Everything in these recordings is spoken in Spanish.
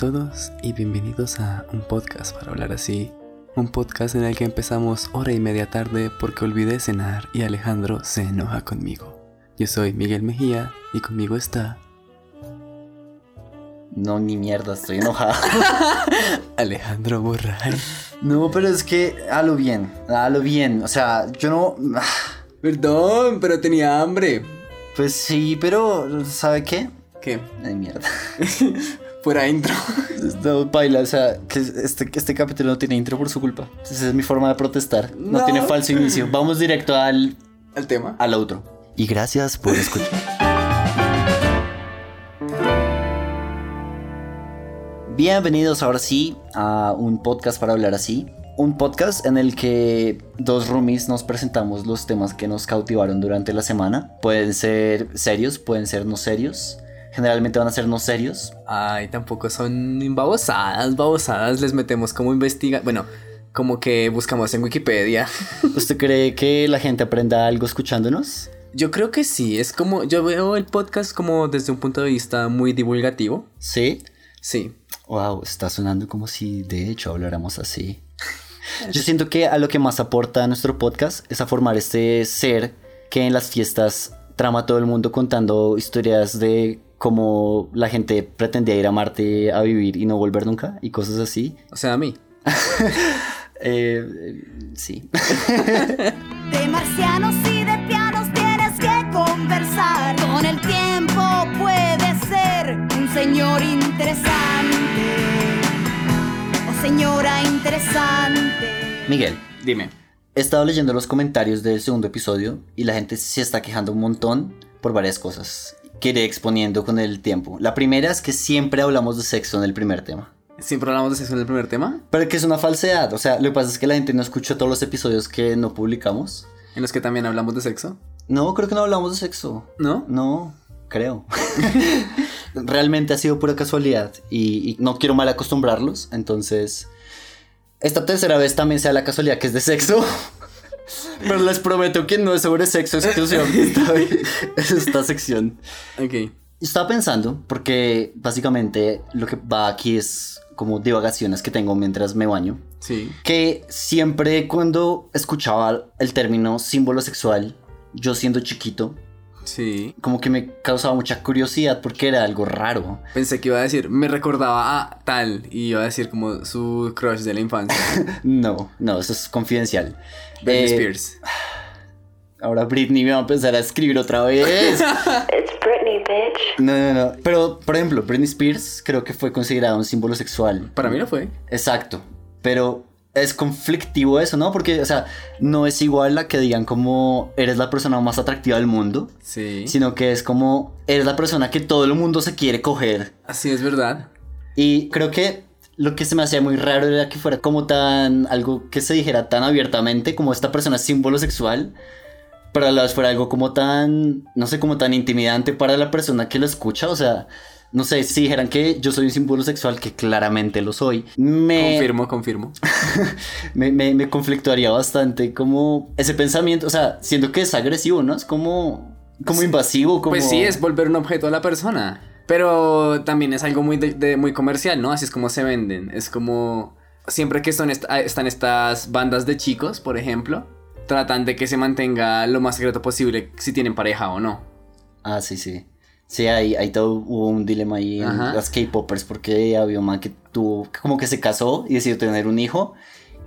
todos y bienvenidos a un podcast para hablar así. Un podcast en el que empezamos hora y media tarde porque olvidé cenar y Alejandro se enoja conmigo. Yo soy Miguel Mejía y conmigo está No, ni mierda, estoy enojado. Alejandro Borray. no, pero es que a lo bien, a lo bien. O sea, yo no. ah, Perdón, pero tenía hambre. Pues sí, pero ¿sabe qué? ¿Qué? Ay, mierda. Fuera intro. No, baila, o sea, que este, este capítulo no tiene intro por su culpa. Esa es mi forma de protestar. No, No. tiene falso inicio. Vamos directo al, Al tema. al outro. Y gracias por escuchar. Bienvenidos ahora sí a un podcast para hablar así. Un podcast en el que dos roomies nos presentamos los temas que nos cautivaron durante la semana. Pueden ser serios, pueden ser no serios. Generalmente van a ser no serios. Ay, tampoco son babosadas, babosadas. Les metemos como investiga... Bueno, como que buscamos en Wikipedia. ¿Usted cree que la gente aprenda algo escuchándonos? Yo creo que sí, es como... Yo veo el podcast como desde un punto de vista muy divulgativo. Sí. Sí. Wow, está sonando como si de hecho habláramos así. Yo siento que a lo que más aporta nuestro podcast es a formar este ser que en las fiestas trama a todo el mundo contando historias de cómo la gente pretendía ir a Marte a vivir y no volver nunca y cosas así. O sea, a mí. Eh, eh, sí. De marcianos y de pianos tienes que conversar. Con el tiempo puede ser un señor interesante o señora interesante. Miguel, Dime. he estado leyendo los comentarios del segundo episodio y la gente se está quejando un montón por varias cosas que iré exponiendo con el tiempo. La primera es que siempre hablamos de sexo en el primer tema. ¿Siempre hablamos de sexo en el primer tema? Pero que es una falsedad. O sea, lo que pasa es que la gente no escuchó todos los episodios que no publicamos. ¿En los que también hablamos de sexo? No, creo que no hablamos de sexo. ¿No? No, creo. Realmente ha sido pura casualidad y, y no quiero mal acostumbrarlos. Entonces, esta tercera vez también sea la casualidad que es de sexo. Pero les prometo que no es sobre sexo exclusión esta, esta sección. Ok. Estaba pensando, porque básicamente lo que va aquí es como divagaciones que tengo mientras me baño. Sí. que siempre cuando escuchaba el término símbolo sexual, yo siendo chiquito, Sí. como que me causaba mucha curiosidad porque era algo raro. Pensé que iba a decir, me recordaba a tal. Y iba a decir como su crush de la infancia. No, no, eso es confidencial. Britney Eh, Spears. Ahora Britney me va a empezar a escribir otra vez. It's Britney, bitch. No, no, no. Pero, por ejemplo, Britney Spears creo que fue considerado un símbolo sexual. Para mí lo fue. Exacto. Pero es conflictivo eso, ¿no? Porque, o sea, no es igual a que digan como eres la persona más atractiva del mundo. Sí. sino que es como eres la persona que todo el mundo se quiere coger. Así es verdad. Y creo que lo que se me hacía muy raro era que fuera como tan algo que se dijera tan abiertamente como esta persona es símbolo sexual, pero a la vez fuera algo como tan, no sé, como tan intimidante para la persona que lo escucha, o sea, no sé, si dijeran que yo soy un símbolo sexual, que claramente lo soy, me, Confirmo, confirmo. me, me, me conflictuaría bastante como ese pensamiento, o sea, siento que es agresivo, ¿no? Es como, como invasivo, como... Pues sí, es volver un objeto a la persona. Pero también es algo muy, de- de- muy comercial, ¿no? Así es como se venden. Es como. Siempre que son est- están estas bandas de chicos, por ejemplo, tratan de que se mantenga lo más secreto posible si tienen pareja o no. Ah, sí, sí. Sí, hay, hay todo hubo un dilema ahí en Ajá. las K-popers porque había un man que tuvo, como que se casó y decidió tener un hijo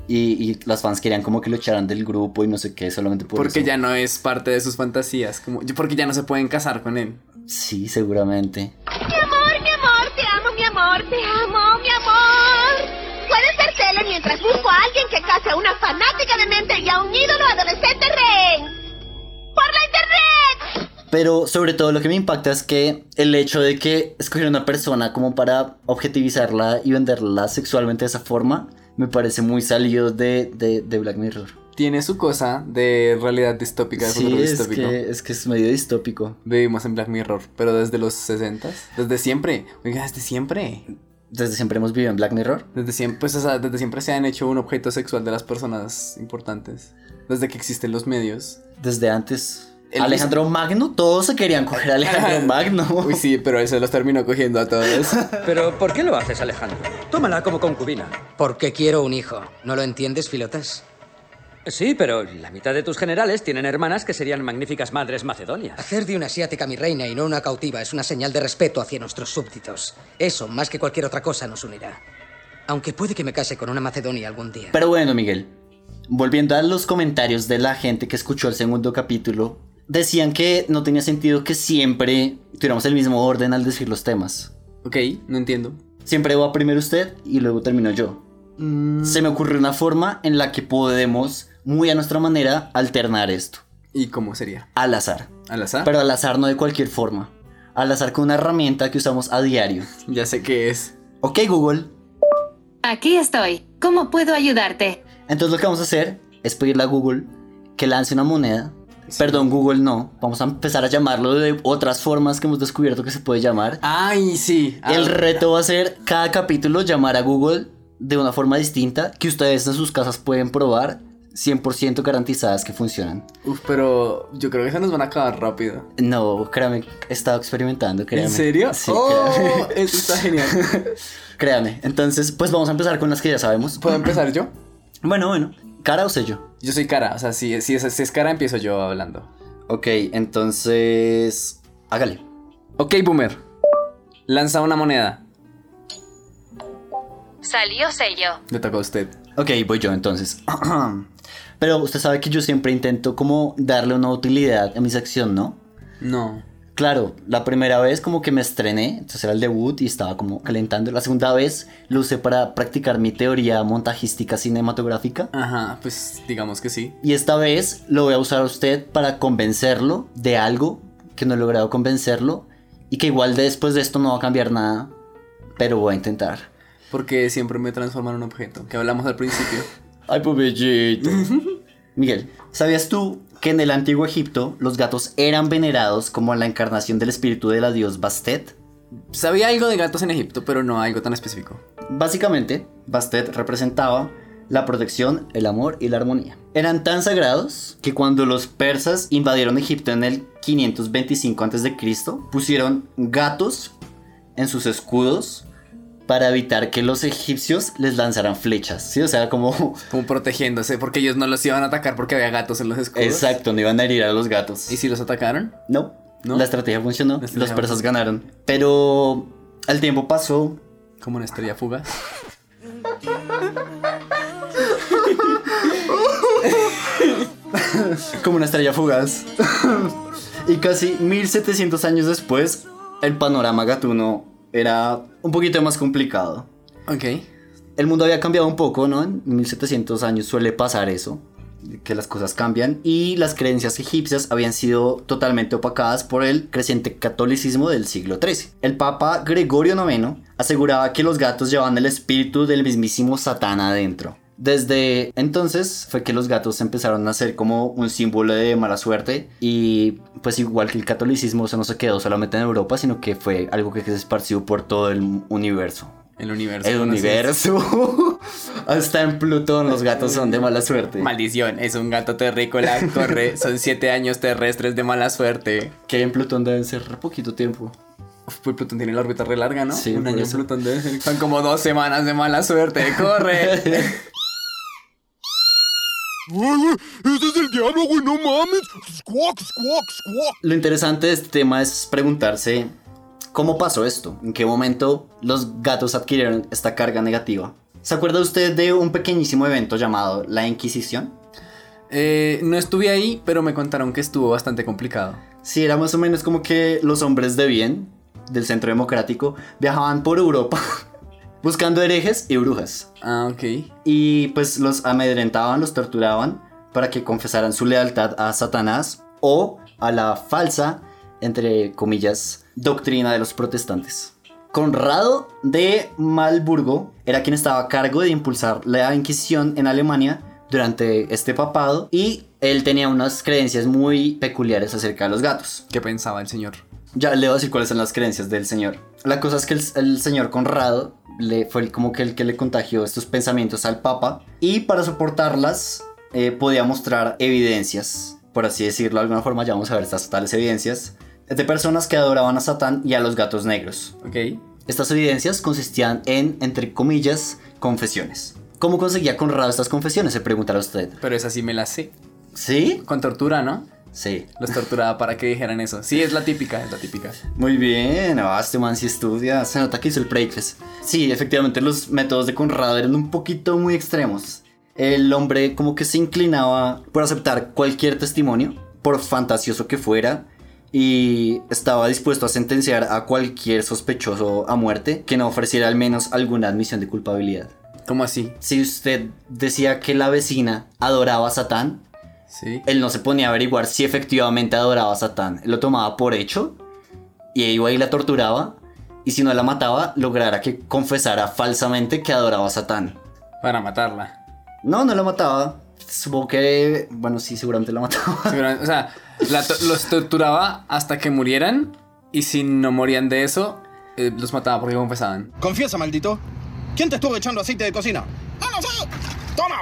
y, y las fans querían como que lo echaran del grupo y no sé qué, solamente por porque eso. ya no es parte de sus fantasías. Como, porque ya no se pueden casar con él. Sí, seguramente. Mi amor, mi amor, te amo, mi amor, te amo, mi amor. Puedes ver tele mientras busco a alguien que case a una fanática de mente y a un ídolo adolescente rey. ¡Por la internet! Pero sobre todo lo que me impacta es que el hecho de que escogieron una persona como para objetivizarla y venderla sexualmente de esa forma, me parece muy salido de, de, de Black Mirror. Tiene su cosa de realidad distópica, de Sí, futuro es distópico. que, es que es medio distópico. Vivimos en Black Mirror, pero desde los 60 desde siempre. Oiga, desde siempre. Desde siempre hemos vivido en Black Mirror. Desde siempre, pues, o sea, desde siempre se han hecho un objeto sexual de las personas importantes. Desde que existen los medios. Desde antes. Alejandro Magno, todos se querían coger a Alejandro Magno. Uy, sí, pero él se los terminó cogiendo a todos. Pero ¿por qué lo haces, Alejandro? Tómala como concubina. Porque quiero un hijo. ¿No lo entiendes, Filotas? Sí, pero la mitad de tus generales tienen hermanas que serían magníficas madres macedonias. Hacer de una asiática mi reina y no una cautiva es una señal de respeto hacia nuestros súbditos. Eso, más que cualquier otra cosa, nos unirá. Aunque puede que me case con una macedonia algún día. Pero bueno, Miguel, volviendo a los comentarios de la gente que escuchó el segundo capítulo, decían que no tenía sentido que siempre tuviéramos el mismo orden al decir los temas. ok, no entiendo. Siempre va primero usted y luego termino yo. Se me ocurrió una forma en la que podemos, muy a nuestra manera, alternar esto. ¿Y cómo sería? Al azar. ¿Al azar? Pero al azar no de cualquier forma. Al azar con una herramienta que usamos a diario. Ya sé qué es. Ok, Google. Aquí estoy. ¿Cómo puedo ayudarte? Entonces lo que vamos a hacer es pedirle a Google que lance una moneda. Perdón, Google no. Vamos a empezar a llamarlo de otras formas que hemos descubierto que se puede llamar. Ay, sí. Ah, El reto va a ser cada capítulo llamar a Google de una forma distinta que ustedes en sus casas pueden probar 100% garantizadas que funcionan. Uf, pero yo creo que se nos van a acabar rápido. No, créame, he estado experimentando, créame. ¿En serio? Sí, oh, créame. eso está genial. créame. Entonces, pues vamos a empezar con las que ya sabemos. ¿Puedo empezar yo? Bueno, bueno. ¿Cara o sello? Yo soy cara, o sea, si, si, es, si es cara, empiezo yo hablando. Ok, entonces... Hágale. Ok, Boomer. Lanza una moneda. Salió sello. Le toca a usted. Ok, voy yo entonces. Pero usted sabe que yo siempre intento como darle una utilidad a mi sección, ¿no? No. Claro, la primera vez como que me estrené, entonces era el debut y estaba como calentando. La segunda vez lo usé para practicar mi teoría montajística cinematográfica. Ajá, pues digamos que sí. Y esta vez lo voy a usar a usted para convencerlo de algo que no he logrado convencerlo y que igual después de esto no va a cambiar nada, pero voy a intentar. Porque siempre me transforma en un objeto, que hablamos al principio. Ay, pobrecito. Miguel, ¿sabías tú que en el antiguo Egipto los gatos eran venerados como la encarnación del espíritu de la dios Bastet? Sabía algo de gatos en Egipto, pero no algo tan específico. Básicamente, Bastet representaba la protección, el amor y la armonía. Eran tan sagrados que cuando los persas invadieron Egipto en el 525 a.C., pusieron gatos en sus escudos para evitar que los egipcios les lanzaran flechas. Sí, o sea, como Como protegiéndose, porque ellos no los iban a atacar porque había gatos en los escudos. exacto, no iban a herir a los gatos. ¿Y si los atacaron? No, ¿No? la estrategia funcionó, La estrategia los persas ganaron. Pero el tiempo pasó Como una estrella fugaz. como una estrella fugaz. y casi 1700 años después, el panorama gatuno era un poquito más complicado. Ok. El mundo había cambiado un poco, ¿no? En 1700 años suele pasar eso, que las cosas cambian y las creencias egipcias habían sido totalmente opacadas por el creciente catolicismo del siglo XIII. El Papa Gregorio IX aseguraba que los gatos llevaban el espíritu del mismísimo Satán adentro. Desde entonces fue que los gatos empezaron a ser como un símbolo de mala suerte y pues igual que el catolicismo eso no se quedó solamente en Europa sino que fue algo que se esparció por todo el universo. El universo. El universo. Hasta en Plutón los gatos son de mala suerte. Maldición, es un gato terrícola, corre, son siete años terrestres de mala suerte. Que en Plutón deben ser re poquito tiempo. Uf, pues Plutón tiene la órbita re larga, ¿no? Sí, un año. Plutón debe ser. Son como dos semanas de mala suerte, corre. ¡Ese es el diablo, güey! ¡No mames! ¡Squawk, squawk, squawk! Lo interesante de este tema es preguntarse cómo pasó esto, en qué momento los gatos adquirieron esta carga negativa. ¿Se acuerda usted de un pequeñísimo evento llamado la Inquisición? Eh, no estuve ahí, pero me contaron que estuvo bastante complicado. Sí, era más o menos como que los hombres de bien del centro democrático viajaban por Europa buscando herejes y brujas. Ah, ok. Y pues los amedrentaban, los torturaban para que confesaran su lealtad a Satanás o a la falsa, entre comillas, doctrina de los protestantes. Conrado de Malburgo era quien estaba a cargo de impulsar la Inquisición en Alemania durante este papado y él tenía unas creencias muy peculiares acerca de los gatos. ¿Qué pensaba el señor? Ya le voy a decir cuáles son las creencias del señor. La cosa es que el, el señor Conrado le, fue el- como que el que le contagió estos pensamientos al Papa y para soportarlas eh, podía mostrar evidencias por así decirlo de alguna forma, ya vamos a ver estas tales evidencias, de personas que adoraban a Satán y a los gatos negros. Ok. Estas evidencias consistían en, entre comillas, confesiones. ¿Cómo conseguía Conrado estas confesiones? Se preguntará usted. Pero esa sí me la sé. ¿Sí? Con tortura, ¿no? Sí. Los torturaba para que dijeran eso. Sí, es la típica, es la típica. Muy bien, ah, este man sí estudia. Se nota que hizo el breakfast. Sí, efectivamente, los métodos de Conrado eran un poquito muy extremos. El hombre como que se inclinaba por aceptar cualquier testimonio, por fantasioso que fuera, y estaba dispuesto a sentenciar a cualquier sospechoso a muerte que no ofreciera al menos alguna admisión de culpabilidad. ¿Cómo así? Si usted decía que la vecina adoraba a Satán, Sí. él no se ponía a averiguar si efectivamente adoraba a Satán. Él lo tomaba por hecho y iba y la torturaba. Y si no la mataba, lograra que confesara falsamente que adoraba a Satán. Para matarla. No, no la mataba. Supongo que. Bueno, sí, seguramente la mataba. Seguramente- o sea, la to- los torturaba hasta que murieran. Y si no morían de eso, eh, los mataba porque confesaban. Confiesa, maldito. ¿Quién te estuvo echando aceite de cocina? No lo sé. ¡Toma!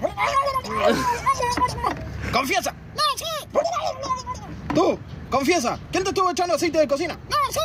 ¡Confiesa! No sé. ¡Tú! ¡Confiesa! ¿Quién te estuvo echando aceite de cocina? No sé.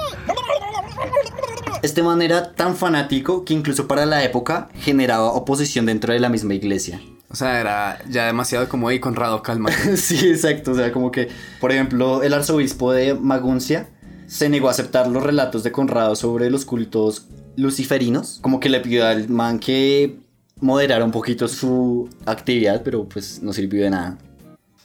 Este man era tan fanático que incluso para la época generaba oposición dentro de la misma iglesia. O sea, era ya demasiado como, hey, Conrado, cálmate. Sí, exacto. O sea, como que, por ejemplo, el arzobispo de Maguncia se negó a aceptar los relatos de Conrado sobre los cultos luciferinos. Como que le pidió al man que moderara un poquito su actividad, pero pues no sirvió de nada.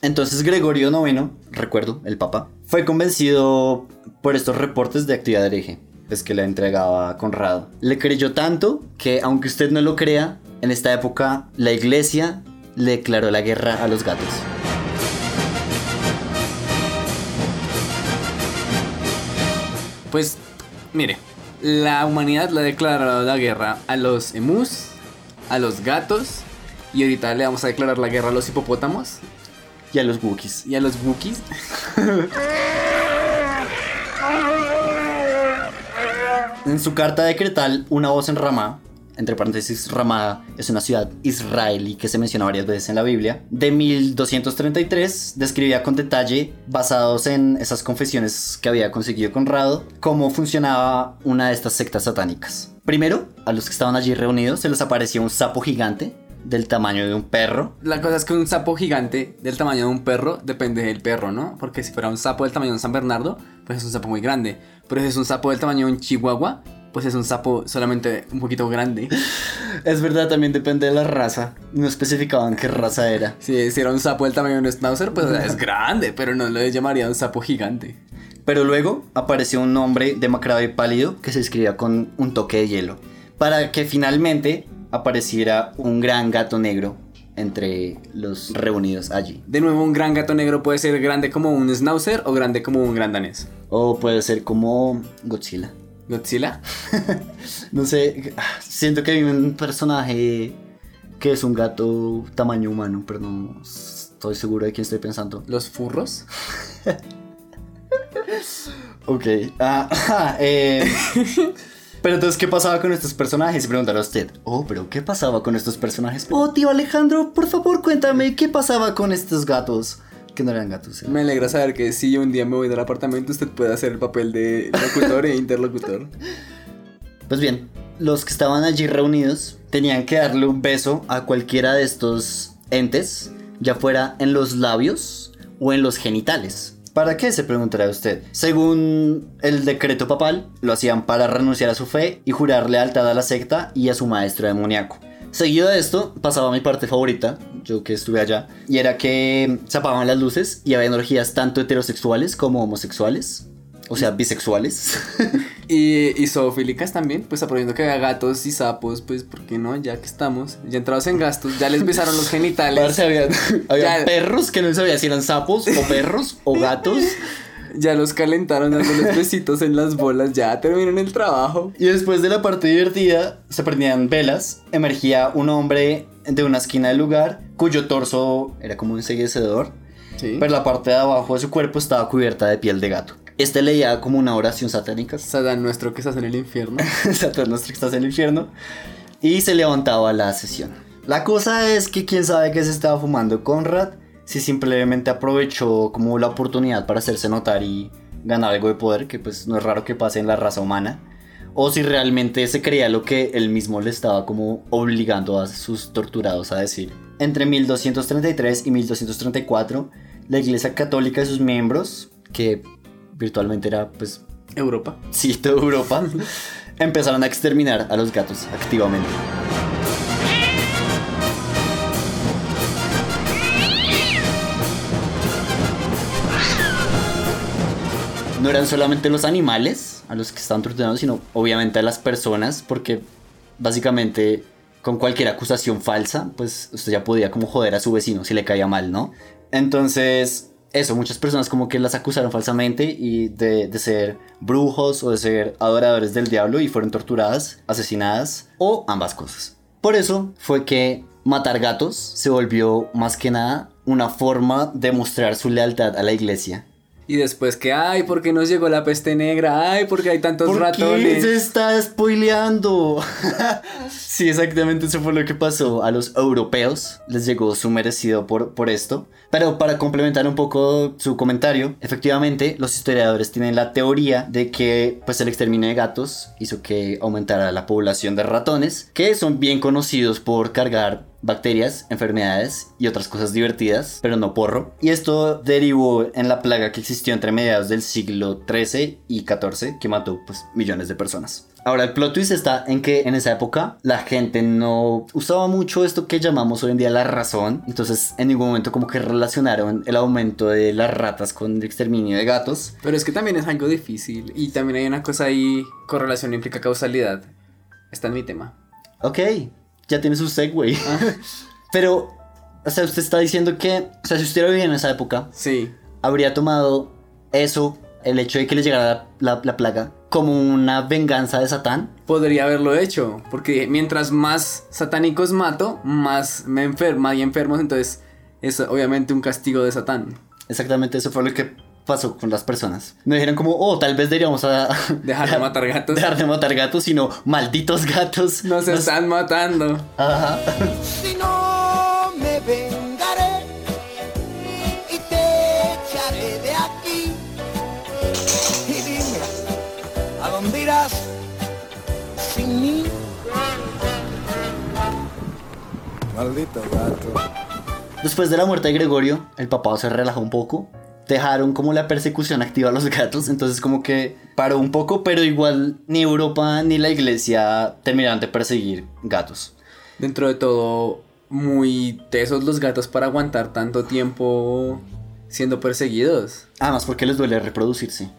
Entonces Gregorio IX, recuerdo, el papa, fue convencido por estos reportes de actividad hereje, pues que le entregaba Conrado. Le creyó tanto que, aunque usted no lo crea, en esta época la iglesia le declaró la guerra a los gatos. Pues, mire, la humanidad le ha declarado la guerra a los emus, a los gatos, y ahorita le vamos a declarar la guerra a los hipopótamos Y a los Wookiees. y a los Wookiees. En su carta decretal, una voz en Ramá, entre paréntesis, Ramá es una ciudad israelí que se menciona varias veces en la Biblia, de 1233, describía con detalle, basados en esas confesiones que había conseguido Conrado, cómo funcionaba una de estas sectas satánicas. Primero, a los que estaban allí reunidos se les aparecía un sapo gigante del tamaño de un perro. La cosa es que un sapo gigante del tamaño de un perro depende del perro, ¿no? Porque si fuera un sapo del tamaño de un San Bernardo, pues es un sapo muy grande. Pero si es un sapo del tamaño de un chihuahua, pues es un sapo solamente un poquito grande. Es verdad, también depende de la raza. No especificaban qué raza era. Si, si era un sapo del tamaño de un schnauzer, pues es grande, pero no lo llamaría un sapo gigante. Pero luego apareció un nombre demacrado y pálido que se escribía con un toque de hielo. Para que finalmente apareciera un gran gato negro entre los reunidos allí. De nuevo, un gran gato negro puede ser grande como un schnauzer o grande como un gran danés. O puede ser como Godzilla. Godzilla. No sé, siento que hay un personaje que es un gato tamaño humano, pero no estoy seguro de quién estoy pensando. Los furros. Ok. Ah, eh, pero entonces, ¿qué pasaba con estos personajes? Preguntará usted. Oh, pero ¿qué pasaba con estos personajes? Oh, tío Alejandro, por favor, cuéntame, ¿qué pasaba con estos gatos? Que no eran gatos. Me alegra saber que si yo un día me voy del apartamento, usted puede hacer el papel de locutor e interlocutor. Pues bien, los que estaban allí reunidos tenían que darle un beso a cualquiera de estos entes, ya fuera en los labios o en los genitales. ¿Para qué? Se preguntará usted. Según el decreto papal, lo hacían para renunciar a su fe y jurar lealtad a la secta y a su maestro demoníaco. Seguido de esto, pasaba mi parte favorita, yo que estuve allá, y era que se apagaban las luces y había energías tanto heterosexuales como homosexuales, o sea, bisexuales. Y, y zoofílicas también, pues aprovechando que había gatos y sapos, pues ¿por qué no? Ya que estamos, ya entrados en gastos, ya les besaron los genitales. Parce, había, había Ya. perros que no sabía si eran sapos o perros o gatos. Ya los calentaron dándoles besitos en las bolas, ya terminaron el trabajo. Y después de la parte divertida, se prendían velas. Emergía un hombre de una esquina del lugar, cuyo torso era como un enseguecedor, Sí. pero la parte de abajo de su cuerpo estaba cubierta de piel de gato. Este leía como una oración satánica. Sadán nuestro que estás en el infierno. Satanás nuestro que estás en el infierno. Y se levantaba la sesión. La cosa es que quién sabe qué se estaba fumando Conrad. si simplemente aprovechó como la oportunidad para hacerse notar y ganar algo de poder, que pues no es raro que pase en la raza humana, o si realmente se creía lo que él mismo le estaba como obligando a sus torturados a decir. Entre 1233 y 1234, la Iglesia Católica y sus miembros, que virtualmente era pues Europa. sí, toda Europa, empezaron a exterminar a los gatos activamente. No eran solamente los animales a los que estaban torturando, sino obviamente a las personas, porque básicamente con cualquier acusación falsa, pues usted ya podía como joder a su vecino si le caía mal, ¿no? Entonces, eso, muchas personas como que las acusaron falsamente y de, de ser brujos o de ser adoradores del diablo y fueron torturadas, asesinadas o ambas cosas. Por eso fue que matar gatos se volvió más que nada una forma de mostrar su lealtad a la iglesia. Y después que, ay, ¿por qué nos llegó la peste negra? Ay, porque hay tantos ¿Por ratones. qué se está spoileando? sí, exactamente eso fue lo que pasó. A los europeos les llegó su merecido por, por esto. Pero para complementar un poco su comentario, efectivamente los historiadores tienen la teoría de que pues, el exterminio de gatos hizo que aumentara la población de ratones, que son bien conocidos por cargar bacterias, enfermedades y otras cosas divertidas, pero no porro. Y esto derivó en la plaga que existió entre mediados del siglo XIII y XIV, que mató pues millones de personas. Ahora, el plot twist está en que en esa época la gente no usaba mucho esto que llamamos hoy en día la razón. Entonces, en ningún momento como que relacionaron el aumento de las ratas con el exterminio de gatos. Pero es que también es algo difícil. Y también hay una cosa ahí, correlación implica causalidad. Está en mi tema. Ok, ya tiene su segue. Pero, o sea, usted está diciendo que, o sea, si usted lo vivía en esa época, Sí. habría tomado eso, el hecho de que le llegara la, la- la plaga, como una venganza de Satán. Podría haberlo hecho. Porque mientras más satánicos mato, más me enfermo, hay enfermos. Entonces, es obviamente un castigo de Satán. Exactamente eso fue lo que pasó con las personas. No dijeron como, oh, tal vez deberíamos a- Dejar de matar gatos. dejar de matar gatos, sino malditos gatos. Nos están matando. Ajá. Sin mí? Maldito gato. Después de la muerte de Gregorio, el papá se relajó un poco. Dejaron como la persecución activa a los gatos, entonces como que paró un poco, pero igual ni Europa ni la iglesia terminaron de perseguir gatos. Dentro de todo, muy tesos los gatos para aguantar tanto tiempo siendo perseguidos. Además porque les duele reproducirse.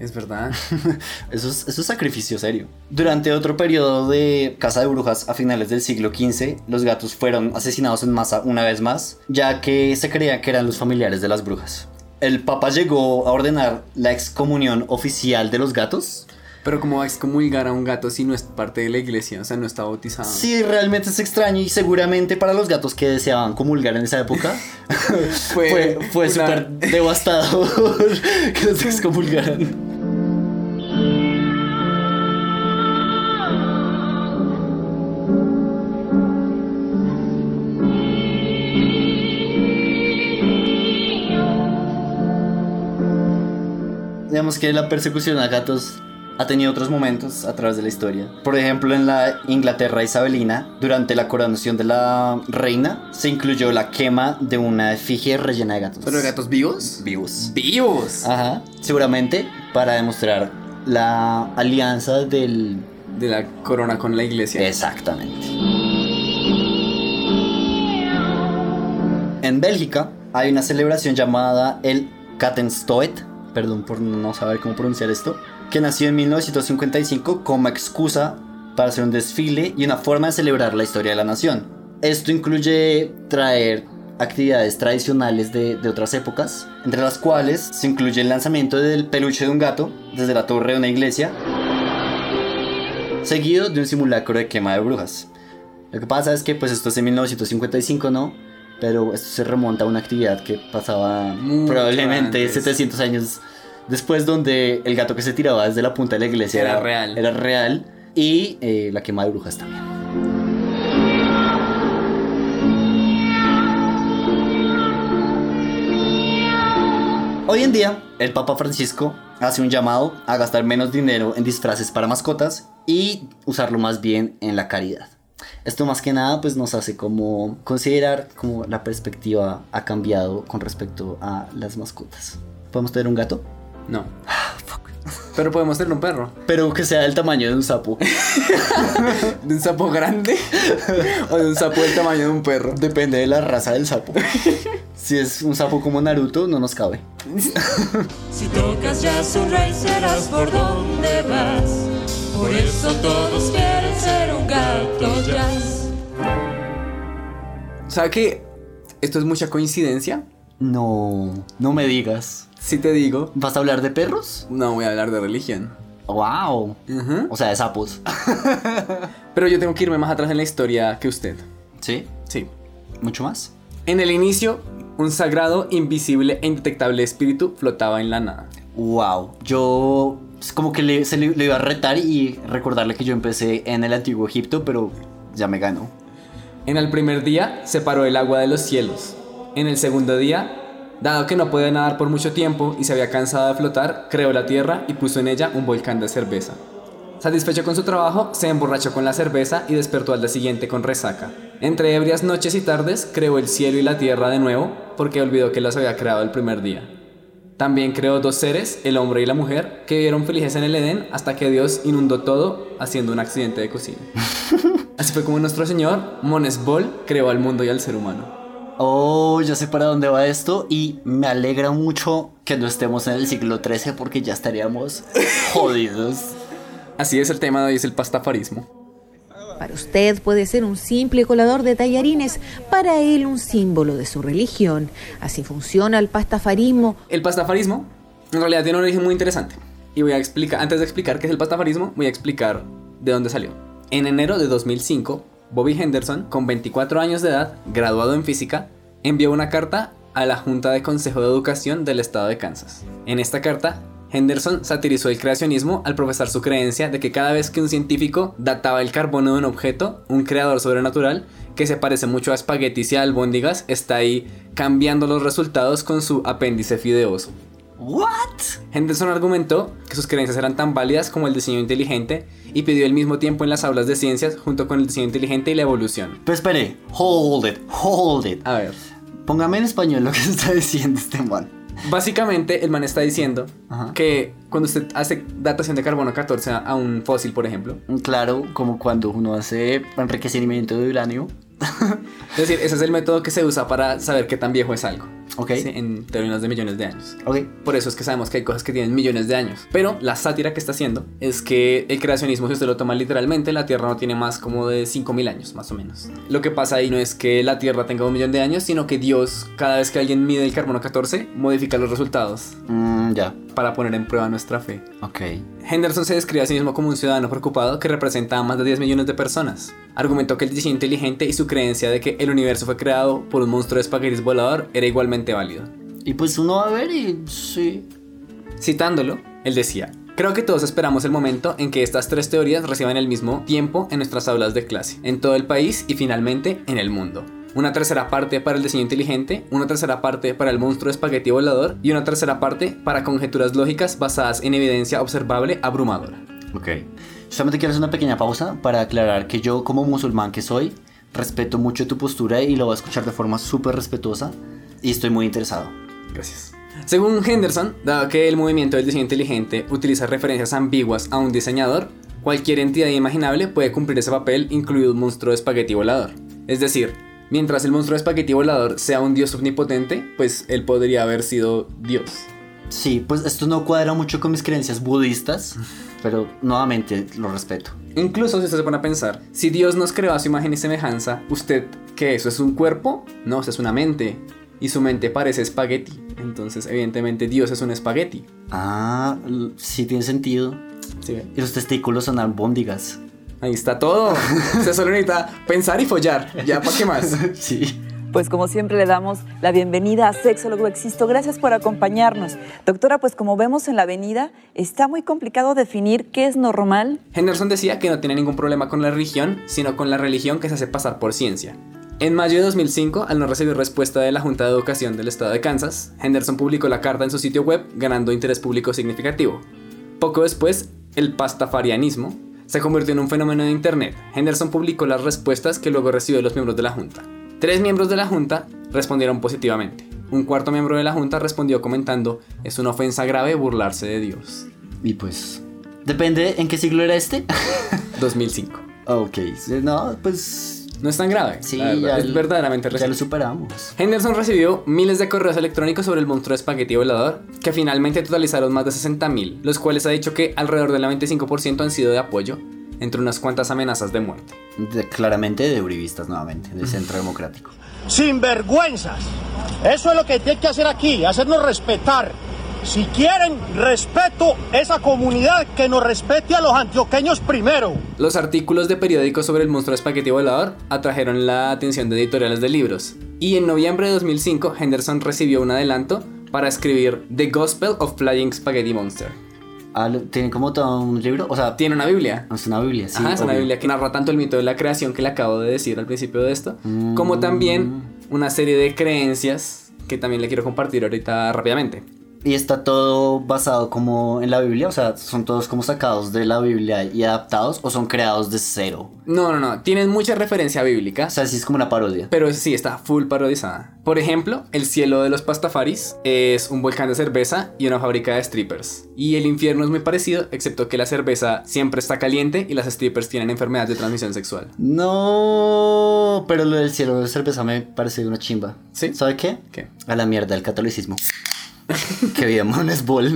Es verdad. Eso es, eso es sacrificio serio. Durante otro periodo de caza de brujas a finales del siglo XV, los gatos fueron asesinados en masa una vez más, ya que se creía que eran los familiares de las brujas. El papa llegó a ordenar la excomunión oficial de los gatos. Pero como excomulgar a un gato si no es parte de la iglesia, o sea, no está bautizado. Sí, realmente es extraño y seguramente para los gatos que deseaban comulgar en esa época Fue fue, fue una- súper devastador que los excomulgaran. Digamos que la persecución a gatos ha tenido otros momentos a través de la historia. Por ejemplo, en la Inglaterra isabelina, durante la coronación de la reina, se incluyó la quema de una efigie rellena de gatos. ¿Pero de gatos vivos? vivos. ¡Vivos! Ajá, seguramente para demostrar la alianza del... De la corona con la iglesia. Exactamente. En Bélgica hay una celebración llamada el Kattenstoet, perdón por no saber cómo pronunciar esto, que nació en 1955 como excusa para hacer un desfile y una forma de celebrar la historia de la nación. Esto incluye traer actividades tradicionales de, otras épocas, entre las cuales se incluye el lanzamiento del peluche de un gato desde la torre de una iglesia, seguido de un simulacro de quema de brujas. Lo que pasa es que pues esto es en 1955, ¿no? Pero esto se remonta a una actividad que pasaba Mucho probablemente antes. 700 años después donde el gato que se tiraba desde la punta de la iglesia Era real. Era real y eh, la quema de brujas también. Hoy en día, el Papa Francisco hace un llamado a gastar menos dinero en disfraces para mascotas y usarlo más bien en la caridad. Esto más que nada pues nos hace como considerar como la perspectiva ha cambiado con respecto a las mascotas. ¿Podemos tener un gato? No. Pero podemos tener un perro. Pero que sea del tamaño de un sapo. ¿De un sapo grande? ¿O de un sapo del tamaño de un perro? Depende de la raza del sapo. Si es un sapo como Naruto, no nos cabe. Si tocas un rey serás por donde vas. Por eso todos quieren ser un gato jazz. ¿Sabe que esto es mucha coincidencia? No, no me digas. Si te digo, ¿Vas a hablar de perros? no voy a hablar de religión. ¡Wow! O sea, de sapos. Pero yo tengo que irme más atrás en la historia que usted. ¿Sí? Sí. ¿Mucho más? En el inicio, un sagrado, invisible e indetectable espíritu flotaba en la nada. ¡Wow! Yo es como que se le, le iba a retar y recordarle que yo empecé en el antiguo Egipto, pero ya me ganó. En el primer día separó el agua de los cielos. En el segundo día, dado que no podía nadar por mucho tiempo y se había cansado de flotar, creó la tierra y puso en ella un volcán de cerveza. Satisfecho con su trabajo, se emborrachó con la cerveza y despertó al día siguiente con resaca. Entre ebrias noches y tardes, creó el cielo y la tierra de nuevo, porque olvidó que las había creado el primer día. También creó dos seres, el hombre y la mujer, que vivieron felices en el Edén hasta que Dios inundó todo haciendo un accidente de cocina. Así fue como nuestro Señor, Monesbol, creó al mundo y al ser humano. Oh, ya sé para dónde va esto y me alegra mucho que no estemos en el siglo XIII porque ya estaríamos jodidos. Así es, el tema de hoy es el pastafarismo. Para usted puede ser un simple colador de tallarines, para él un símbolo de su religión. Así funciona el pastafarismo. El pastafarismo en realidad tiene un origen muy interesante. Y voy a explicar, antes de explicar qué es el pastafarismo, voy a explicar de dónde salió. En enero de 2005, Bobby Henderson, con 24 años de edad, graduado en física, envió una carta a la Junta de Consejo de Educación del Estado de Kansas. En esta carta, Henderson satirizó el creacionismo al profesar su creencia de que cada vez que un científico databa el carbono de un objeto, un creador sobrenatural, que se parece mucho a espaguetis y a albóndigas, está ahí cambiando los resultados con su apéndice fideoso. ¿What? Henderson argumentó que sus creencias eran tan válidas como el diseño inteligente y pidió al mismo tiempo en las aulas de ciencias junto con el diseño inteligente y la evolución. Pero espere, hold it, hold it. A ver, Póngame en español lo que está diciendo este man. Básicamente el man está diciendo Ajá. que cuando usted hace datación de carbono 14 a un fósil, por ejemplo, Claro, como cuando uno hace enriquecimiento de uranio. Es decir, ese es el método que se usa para saber qué tan viejo es algo. Ok. ¿sí? En términos de millones de años. Ok. Por eso es que sabemos que hay cosas que tienen millones de años. Pero la sátira que está haciendo es que el creacionismo, si usted lo toma literalmente, la Tierra no tiene más como de 5.000 años, más o menos. Lo que pasa ahí no es que la Tierra tenga un millón de años, sino que Dios, cada vez que alguien mide el carbono 14, modifica los resultados Mm, ya. Para poner en prueba nuestra fe. Ok. Henderson se describe a sí mismo como un ciudadano preocupado que representa a más de 10 millones de personas. Argumentó que el diseño inteligente y su creencia de que el universo fue creado por un monstruo de espaguetis volador era igualmente válido. Y pues uno va a ver y sí. Citándolo, él decía, Creo que todos esperamos el momento en que estas tres teorías reciban el mismo tiempo en nuestras aulas de clase, en todo el país y finalmente en el mundo. Una tercera parte para el diseño inteligente, una tercera parte para el monstruo de espagueti volador y una tercera parte para conjeturas lógicas basadas en evidencia observable abrumadora. Ok. Solamente quiero hacer una pequeña pausa para aclarar que yo como musulmán que soy, respeto mucho tu postura y lo voy a escuchar de forma súper respetuosa y estoy muy interesado. Gracias. Según Henderson, dado que el movimiento del diseño inteligente utiliza referencias ambiguas a un diseñador, cualquier entidad imaginable puede cumplir ese papel, incluido un monstruo de espagueti volador. Es decir, mientras el monstruo de espagueti volador sea un dios omnipotente, pues él podría haber sido Dios. Sí, pues esto no cuadra mucho con mis creencias budistas, pero nuevamente lo respeto. Incluso si usted se pone a pensar, si Dios nos creó a su imagen y semejanza, ¿usted qué? ¿Eso es un cuerpo? No, eso es una mente. Y su mente parece espagueti. Entonces, evidentemente, Dios es un espagueti. Ah, sí tiene sentido. Y los testículos son albóndigas. Ahí está todo. Usted solo necesita pensar y follar. Ya, ¿para qué más? Sí. Pues como siempre le damos la bienvenida a Sexólogo Existo. Gracias por acompañarnos. Doctora, pues como vemos en la avenida, está muy complicado definir qué es normal. Henderson decía que no tiene ningún problema con la religión, sino con la religión que se hace pasar por ciencia. En mayo de 2005, al no recibir respuesta de la Junta de Educación del Estado de Kansas, Henderson publicó la carta en su sitio web, ganando interés público significativo. Poco después, el pastafarianismo se convirtió en un fenómeno de Internet. Henderson publicó las respuestas que luego recibió de los miembros de la Junta. Tres miembros de la Junta respondieron positivamente. Un cuarto miembro de la Junta respondió comentando, es una ofensa grave burlarse de Dios. Y pues, depende en qué siglo era este. 2005. ok, no, pues No es tan grave. Sí, verdad, ya es lo- verdaderamente ya lo reciente. superamos. Henderson recibió miles de correos electrónicos sobre el monstruo de espagueti volador, que finalmente totalizaron más de 60.000, los cuales ha dicho que alrededor del 95% han sido de apoyo, entre unas cuantas amenazas de muerte. De- claramente de uribistas nuevamente, del Centro Democrático. Sinvergüenzas. Eso es lo que tiene que hacer aquí, hacernos respetar. Si quieren respeto, esa comunidad que nos respete a los antioqueños primero. Los artículos de periódicos sobre el monstruo de espagueti volador atrajeron la atención de editoriales de libros, y en noviembre de 2005 Henderson recibió un adelanto para escribir The Gospel of Flying Spaghetti Monster. Ah, ¿Tiene como todo un libro? O sea, Tiene una Biblia. es una Biblia, sí. Ajá, es una. Biblia que narra tanto el mito de la creación que le acabo de decir al principio de esto, como también una serie de creencias que también le quiero compartir ahorita rápidamente. Y está todo basado como en la Biblia, o sea, son todos como sacados de la Biblia y adaptados o son creados de cero. No, no, no, tienen mucha referencia bíblica. O sea, sí es como una parodia. Pero sí, está full parodizada. Por ejemplo, el cielo de los pastafaris es un volcán de cerveza y una fábrica de strippers. Y el infierno es muy parecido, excepto que la cerveza siempre está caliente y las strippers tienen enfermedades de transmisión sexual. No, pero lo del cielo de cerveza me parece una chimba. ¿Sí? ¿Sabe qué? ¿Qué? A la mierda el catolicismo. Que mones bol.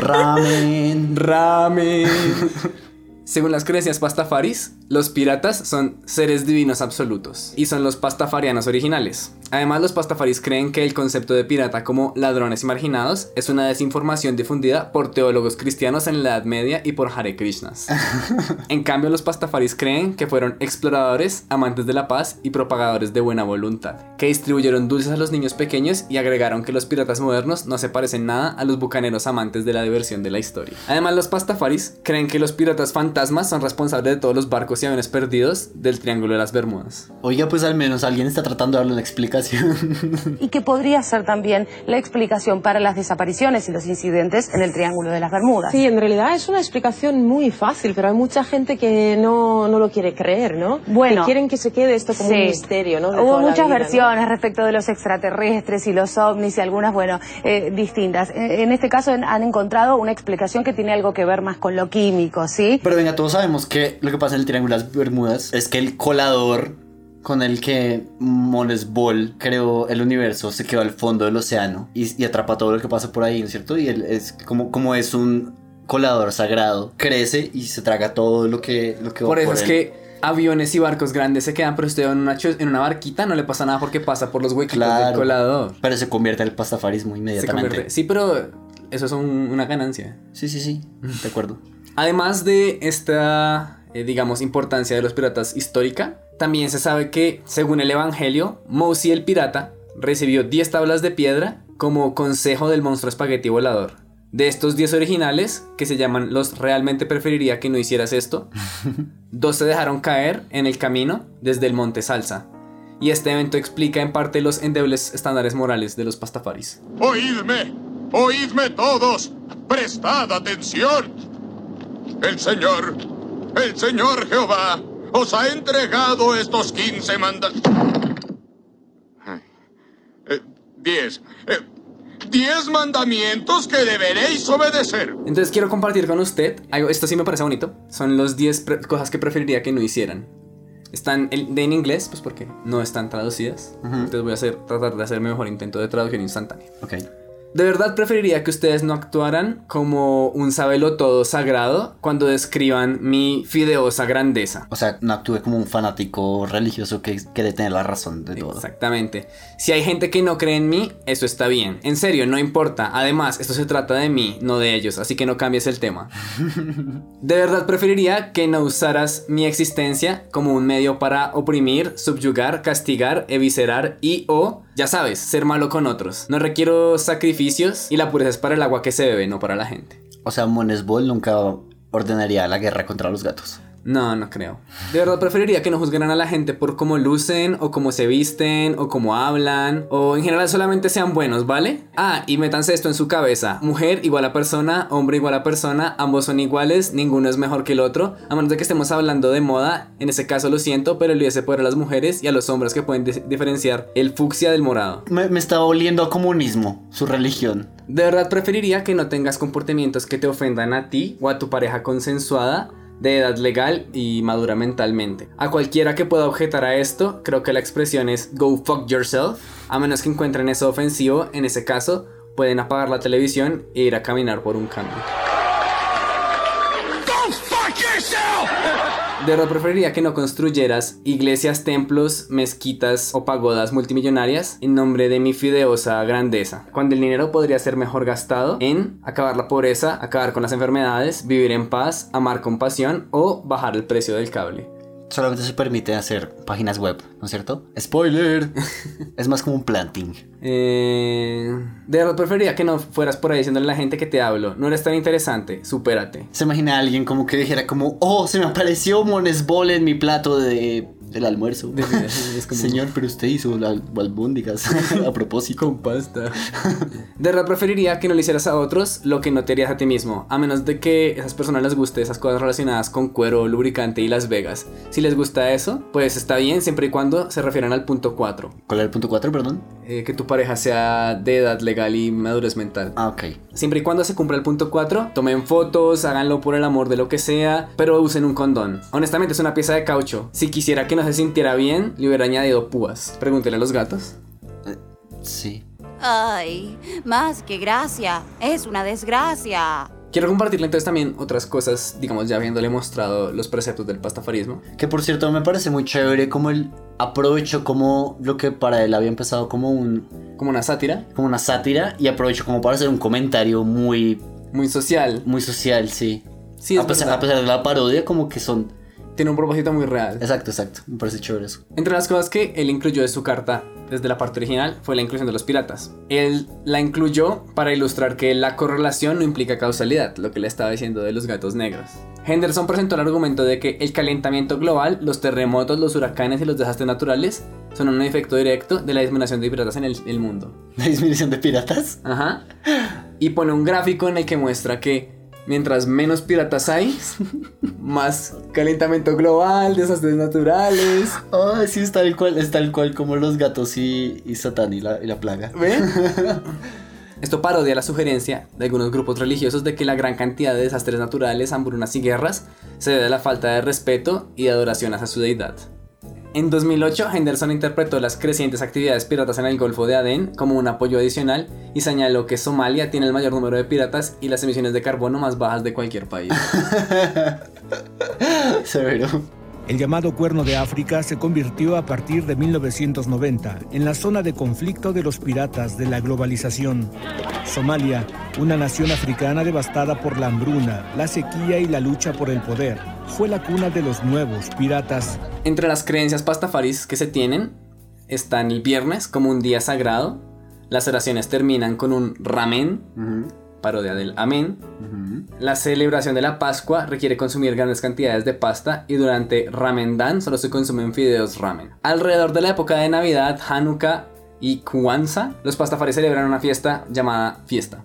Ramen. Ramen. Según las creencias pastafaris, los piratas son seres divinos absolutos y son los pastafarianos originales. Además, los pastafaris creen que el concepto de pirata como ladrones y marginados es una desinformación difundida por teólogos cristianos en la Edad Media y por Hare Krishnas. En cambio, los pastafaris creen que fueron exploradores, amantes de la paz y propagadores de buena voluntad, que distribuyeron dulces a los niños pequeños y agregaron que los piratas modernos no se parecen nada a los bucaneros amantes de la diversión de la historia. Además, los pastafaris creen que los piratas fantasmas son responsables de todos los barcos y aviones perdidos del Triángulo de las Bermudas. Oiga, pues al menos alguien está tratando de darle una explicación. y que podría ser también la explicación para las desapariciones y los incidentes en el Triángulo de las Bermudas. Sí, en realidad es una explicación muy fácil, pero hay mucha gente que no, no lo quiere creer, ¿no? Bueno. Que quieren que se quede esto como un Sí. misterio, ¿no? De Hubo muchas vida, ¿no? versiones respecto de los extraterrestres y los ovnis y algunas, bueno, eh, distintas. En este caso han encontrado una explicación que tiene algo que ver más con lo químico, ¿sí? Pero venga, todos sabemos que lo que pasa en el Triángulo de las Bermudas es que el colador con el que Mones Ball creó el universo se quedó al fondo del océano y, y atrapa todo lo que pasa por ahí, ¿no es cierto? Y él es como, como es un colador sagrado, crece y se traga todo lo que, lo que va Por eso es él. que aviones y barcos grandes se quedan, pero usted va en una, en una barquita no le pasa nada porque pasa por los huequitos del Claro. colador. Pero se convierte en el pastafarismo Se inmediatamente. convierte. Sí, pero eso es un- una ganancia. Sí, sí, sí, de acuerdo. Además de esta, eh, digamos, importancia de los piratas histórica, también se sabe que, según el Evangelio, Mousi el pirata recibió 10 tablas de piedra como consejo del monstruo espagueti volador. De estos 10 originales, que se llaman los realmente preferiría que no hicieras esto, dos se dejaron caer en el camino desde el monte Salsa. Y este evento explica en parte los endebles estándares morales de los pastafaris. Oídme, oídme todos, prestad atención. El Señor, el Señor Jehová, os ha entregado estos 15 mandamientos. diez. Eh, diez mandamientos que deberéis obedecer. Entonces quiero compartir con usted algo, esto sí me parece bonito, son los 10 pre- cosas que preferiría que no hicieran. Están en, de en inglés, pues porque no están traducidas. Entonces voy a hacer, tratar de hacer mi mejor intento de traducción instantánea. Ok. De verdad preferiría que ustedes no actuaran como un sabelo todo sagrado cuando describan mi fideosa grandeza. O sea, no actúe como un fanático religioso que quiere tener la razón de todo. Exactamente. Si hay gente que no cree en mí, eso está bien. En serio, no importa. Además, esto se trata de mí, no de ellos, así que no cambies el tema. De verdad preferiría que no usaras mi existencia como un medio para oprimir, subyugar, castigar, eviscerar y o, ya sabes, ser malo con otros. No requiero sacrificios y la pureza es para el agua que se bebe, no para la gente. O sea, Monesbol nunca ordenaría la guerra contra los gatos. No, no creo. De verdad preferiría que no juzgaran a la gente por cómo lucen o cómo se visten o cómo hablan o en general solamente sean buenos, ¿vale? Ah, y métanse esto en su cabeza. Mujer igual a persona, hombre igual a persona, ambos son iguales, ninguno es mejor que el otro, a menos de que estemos hablando de moda, en ese caso lo siento, pero le ese poder a las mujeres y a los hombres que pueden di- diferenciar el fucsia del morado. Me, me estaba oliendo a comunismo, su religión. De verdad preferiría que no tengas comportamientos que te ofendan a ti o a tu pareja consensuada de edad legal y madura mentalmente. A cualquiera que pueda objetar a esto, creo que la expresión es go fuck yourself, a menos que encuentren eso ofensivo, en ese caso pueden apagar la televisión e ir a caminar por un cambio. Go fuck yourself! De verdad preferiría que no construyeras iglesias, templos, mezquitas o pagodas multimillonarias en nombre de mi fideosa grandeza, cuando el dinero podría ser mejor gastado en acabar la pobreza, acabar con las enfermedades, vivir en paz, amar con pasión o bajar el precio del cable. Solamente se permite hacer páginas web, ¿no es cierto? Spoiler. es más como un planting. Eh, de verdad preferiría que no fueras por ahí diciéndole a la gente que te hablo. No eres tan interesante, supérate. Se imagina a alguien como que dijera como, oh, se me apareció Monesbol en mi plato de, del almuerzo. Señor, pero usted hizo las albóndigas a propósito. Con pasta. De verdad preferiría que no le hicieras a otros lo que no te harías a ti mismo, a menos de que esas personas les guste esas cosas relacionadas con cuero, lubricante y Las Vegas. Si les gusta eso, pues está bien siempre y cuando se refieran al punto 4. ¿Cuál era el punto 4, perdón? Eh, que tu pareja sea de edad legal y madurez mental. Ah, ok. Siempre y cuando se cumpla el punto 4, tomen fotos, háganlo por el amor de lo que sea, pero usen un condón. Honestamente es una pieza de caucho. Si quisiera que no se sintiera bien, le hubiera añadido púas. Pregúntele a los gatos. Sí. Ay, más que gracia, es una desgracia. Quiero compartirle entonces también otras cosas, digamos, ya habiéndole mostrado los preceptos del pastafarismo. Que por cierto me parece muy chévere como él aprovechó como lo que para él había empezado como un... Como una sátira. Como una sátira y aprovechó como para hacer un comentario muy... Muy social. Muy social, sí. Sí, es a, pesar, a pesar de la parodia como que son... Tiene un propósito muy real. Exacto, exacto. Me parece chévere eso. Entre las cosas que él incluyó de su carta desde la parte original fue la inclusión de los piratas. Él la incluyó para ilustrar que la correlación no implica causalidad, lo que le estaba diciendo de los gatos negros. Henderson presentó el argumento de que el calentamiento global, los terremotos, los huracanes y los desastres naturales son un efecto directo de la disminución de piratas en el, el mundo. ¿La disminución de piratas? Ajá. Y pone un gráfico en el que muestra que mientras menos piratas hay, más calentamiento global, desastres naturales. Ah, sí, es tal cual, es tal cual como los gatos y, y Satán y la, y la plaga. ¿Ven? Esto parodia la sugerencia de algunos grupos religiosos de que la gran cantidad de desastres naturales, hambrunas y guerras se debe a la falta de respeto y de adoración hacia su deidad. En 2008, Henderson interpretó las crecientes actividades piratas en el Golfo de Adén como un apoyo adicional y señaló que Somalia tiene el mayor número de piratas y las emisiones de carbono más bajas de cualquier país. Severo. El llamado Cuerno de África se convirtió a partir de 1990 en la zona de conflicto de los piratas de la globalización. Somalia, una nación africana devastada por la hambruna, la sequía y la lucha por el poder, fue la cuna de los nuevos piratas. Entre las creencias pastafaris que se tienen están el viernes como un día sagrado. Las oraciones terminan con un ramen, parodia del amén. La celebración de la Pascua requiere consumir grandes cantidades de pasta y durante Ramendan solo se consumen fideos ramen. Alrededor de la época de Navidad, Hanukkah y Kwanzaa, los pastafaris celebran una fiesta llamada fiesta.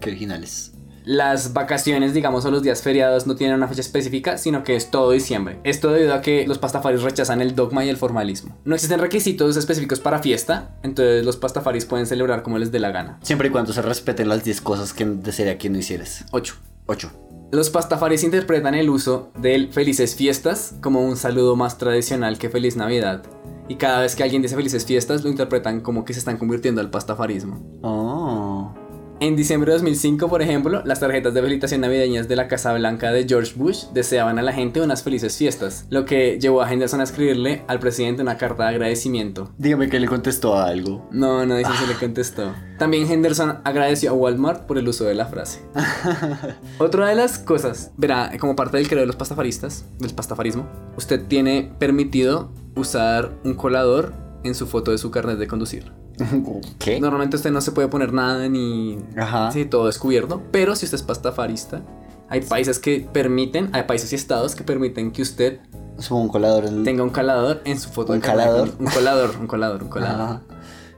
Qué originales. Las vacaciones, digamos, o los días feriados no tienen una fecha específica, sino que es todo diciembre. Esto debido a que los pastafaris rechazan el dogma y el formalismo. No existen requisitos específicos para fiesta, entonces los pastafaris pueden celebrar como les dé la gana. Siempre y cuando se respeten las 10 cosas que desearía que no hicieras. 8. 8. Los pastafaris interpretan el uso del felices fiestas como un saludo más tradicional que feliz Navidad. Y cada vez que alguien dice felices fiestas, lo interpretan como que se están convirtiendo al pastafarismo. Oh. En diciembre de 2005, por ejemplo, las tarjetas de felicitación navideñas de la Casa Blanca de George Bush deseaban a la gente unas felices fiestas, lo que llevó a Henderson a escribirle al presidente una carta de agradecimiento. Dígame que le contestó a algo. No, no dice si le contestó. También Henderson agradeció a Walmart por el uso de la frase. Otra de las cosas, verá, como parte del credo de los pastafaristas, del pastafarismo, usted tiene permitido usar un colador en su foto de su carnet de conducir. ¿Qué? Normalmente usted no se puede poner nada ni... Ajá. Sí, todo descubierto. Pero si usted es pastafarista, Hay países que permiten, hay países y estados que permiten que usted Supongo un colador en... tenga un calador en su foto ¿Un calador? Un colador, un colador, un colador. Ajá.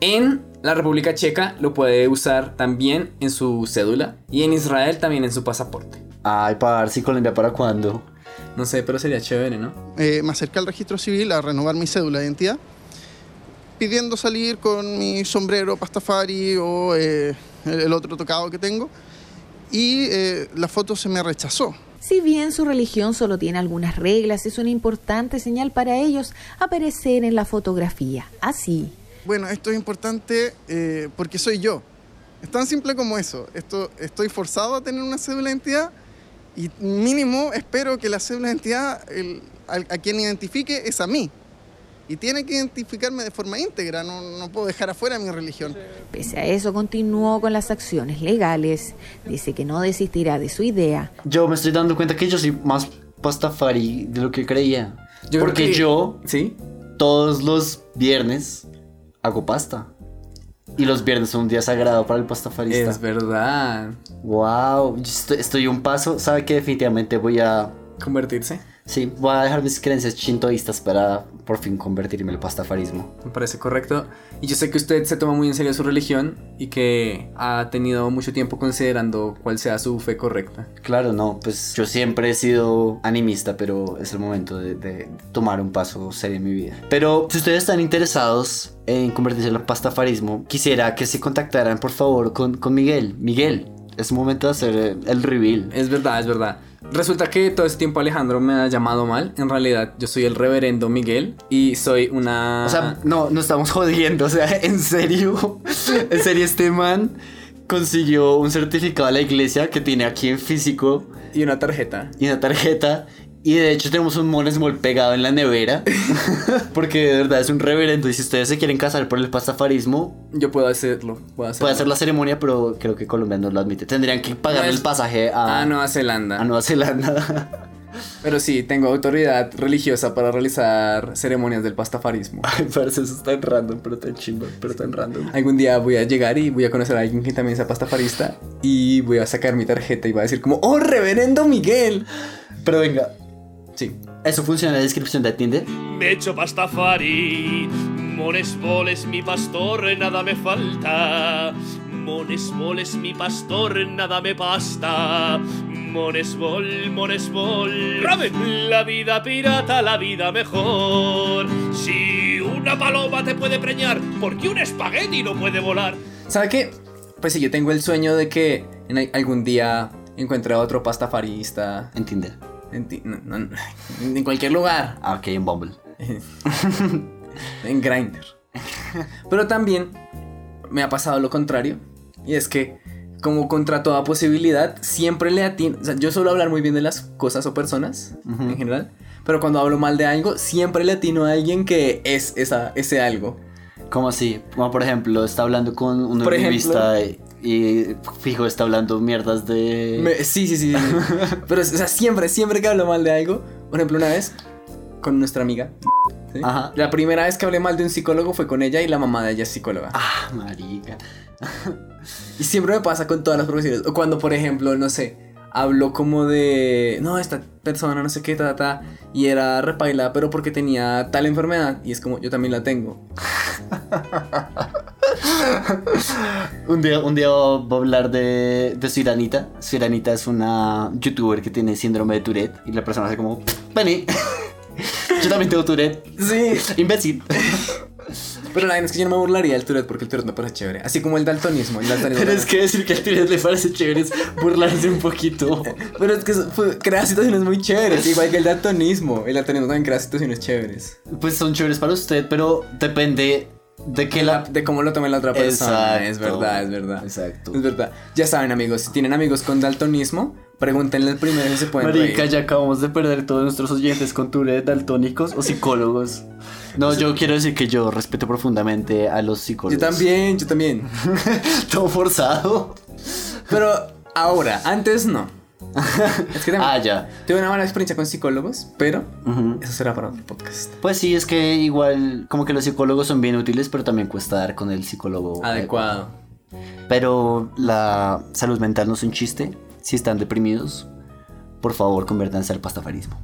En la República Checa lo puede usar también en su cédula y en Israel también en su pasaporte. Ay, par, si Colombia para cuándo? No sé, pero sería chévere, ¿no? Eh, me acerqué al registro civil a renovar mi cédula de identidad, pidiendo salir con mi sombrero pastafari o eh, el otro tocado que tengo, y eh, la foto se me rechazó. Si bien su religión solo tiene algunas reglas, es una importante señal para ellos aparecer en la fotografía. Así, Bueno, esto es importante eh, porque soy yo. Es tan simple como eso. Esto, estoy forzado a tener una cédula de identidad y mínimo espero que la cédula de identidad, el- al- a, quien identifique es a mí. Y tiene que identificarme de forma íntegra, no, no puedo dejar afuera mi religión. pese a eso, continuó con las acciones legales. Dice que no desistirá de su idea. Yo me estoy dando cuenta que yo soy más pastafari de lo que creía. Yo Porque que- yo, ¿Sí? todos los viernes, hago pasta. Y los viernes son un día sagrado para el pastafarista. Es verdad. Wow, estoy, estoy un paso. ¿Sabe que definitivamente voy a. ¿Convertirse? Sí, voy a dejar mis creencias chintoístas para por fin convertirme al pastafarismo. Me parece correcto. Y yo sé que usted se toma muy en serio su religión y que ha tenido mucho tiempo considerando cuál sea su fe correcta. Claro, no, pues yo siempre he sido animista, pero es el momento de, de tomar un paso serio en mi vida. Pero si ustedes están interesados en convertirse el pastafarismo, quisiera que se contactaran por favor con, con Miguel. Miguel, es momento de hacer el reveal. Es verdad, es verdad. Resulta que todo este tiempo Alejandro me ha llamado mal. En realidad, yo soy el reverendo Miguel y soy una. O sea, no, no estamos jodiendo, o sea, en serio, en serio este man consiguió un certificado de la iglesia que tiene aquí en físico y una tarjeta. y una tarjeta. Y de hecho tenemos un monesmol pegado en la nevera. Porque de verdad es un reverendo. Y si ustedes se quieren casar por el pastafarismo, yo puedo hacerlo. Puedo hacerlo. puede hacer la ceremonia, pero creo que Colombia no lo admite. Tendrían que pagar No el pasaje a, a Nueva Zelanda. a Nueva Zelanda. Pero sí, tengo autoridad religiosa para realizar ceremonias del pastafarismo. Ay, parece eso tan random, pero tan chimba, pero tan random. Algún día voy a llegar y voy a conocer a alguien que también sea pastafarista y voy a sacar mi tarjeta y va a decir como, ¡Oh, reverendo Miguel! Pero venga, Sí. eso funciona en la descripción de Tinder. Me echo pastafari, Monesbol es mi pastor, nada me falta. Monesbol es mi pastor, nada me basta. Monesbol, Monesbol, la vida pirata, la vida mejor. Si una paloma te puede preñar, ¿por qué un espagueti no puede volar? ¿Sabe qué? Pues sí, yo tengo el sueño de que algún día encuentre a otro pastafarista. En Tinder. En, ti- no, no, en cualquier lugar. Ah, ok, en Bumble. en Grindr. Pero también me ha pasado lo contrario. Y es que, como contra toda posibilidad, siempre le atino. O sea, yo suelo hablar muy bien de las cosas o personas en general. Pero cuando hablo mal de algo, siempre le atino a alguien que es esa, ese algo. ¿Cómo así? Como por ejemplo, está hablando con un Por revista y fijo está hablando mierdas de... Me- sí, sí, sí. sí. Pero, o sea, siempre, siempre que hablo mal de algo. Por ejemplo, una vez con nuestra amiga. ¿sí? Ajá. La primera vez que hablé mal de un psicólogo fue con ella y la mamá de ella es psicóloga. Ah, marica. Y siempre me pasa con todas las profesiones. O cuando, por ejemplo, no sé, hablo como de. No, esta persona, no sé qué, ta, ta, Y era repaila, pero porque tenía tal enfermedad. Y es como, yo también la tengo. Un día, un día voy a hablar de, de Siranita. Siranita es una youtuber que tiene síndrome de Tourette y la persona hace como, vení. Yo también tengo Tourette. Sí. Imbécil. Pero la verdad es que yo no me burlaría del Tourette porque el Tourette me parece chévere. Así como el daltonismo. El daltonismo Pero es que decir que al Tourette le parece chévere es burlarse un poquito. Pero es que fue- crea situaciones muy chéveres. Igual que el daltonismo. El daltonismo también crea situaciones chéveres. Pues son chéveres para usted, pero depende de que la... De cómo lo tome la otra persona. Exacto. Es verdad, es verdad. Exacto. Es verdad. Ya saben, amigos, si tienen amigos con daltonismo, pregúntenle el primero si se pueden Marica, reír. ya acabamos de perder todos nuestros oyentes con Tourette, daltónicos o psicólogos. No, yo quiero decir que yo respeto profundamente a los Yo psicólogos. también, yo también. Todo forzado. Pero ahora, antes no. Es que Ah, ya. tuve una mala experiencia con psicólogos, pero eso será para otro podcast. Pues sí, es que igual, como que los psicólogos son bien útiles, pero también cuesta dar con el psicólogo Adecuado. Pero la salud mental no es un chiste. Si están deprimidos, por favor conviértanse al pastafarismo.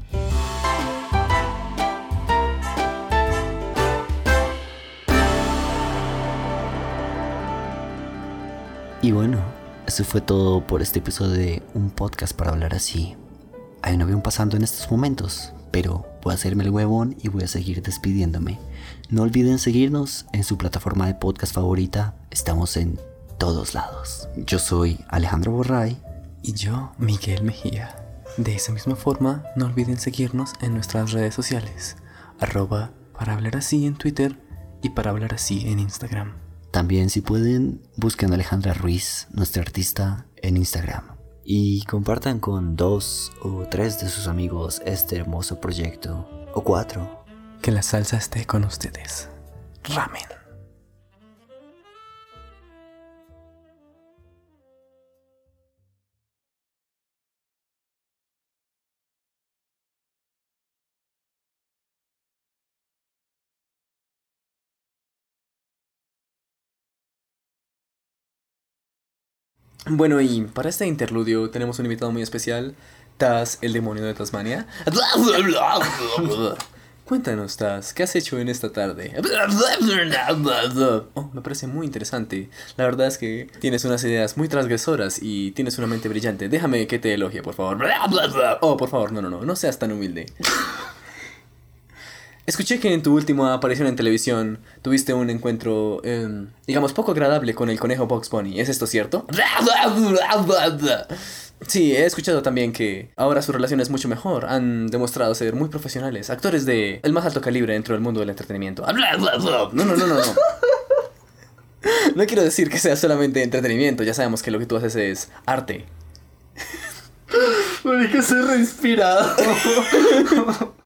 Y bueno, eso fue todo por este episodio de un podcast para hablar así. Hay un avión pasando en estos momentos, pero voy a hacerme el huevón y voy a seguir despidiéndome. No olviden seguirnos en su plataforma de podcast favorita. Estamos en todos lados. Yo soy Alejandro Borray. Y yo, Miguel Mejía. De esa misma forma, no olviden seguirnos en nuestras redes sociales. Arroba para hablar así en Twitter y para hablar así en Instagram. También si pueden, busquen a Alejandra Ruiz, nuestra artista, en Instagram. Y compartan con dos o tres de sus amigos este hermoso proyecto. O cuatro. Que la salsa esté con ustedes. Ramen. Bueno, y para este interludio tenemos un invitado muy especial, Taz, el demonio de Tasmania. Cuéntanos, Taz, ¿qué has hecho en esta tarde? Oh, me parece muy interesante. La verdad es que tienes unas ideas muy transgresoras y tienes una mente brillante. Déjame que te elogie, por favor. Oh, por favor, no, no, no, no seas tan humilde. Escuché que en tu última aparición en televisión tuviste un encuentro, em, digamos, poco agradable con el conejo Box Bunny. ¿Es esto cierto? Sí, he escuchado también que ahora su relación es mucho mejor. Han demostrado ser muy profesionales, actores de el más alto calibre dentro del mundo del entretenimiento. No, no, no, no, no. No quiero decir que sea solamente entretenimiento, ya sabemos que lo que tú haces es arte. que se respirado.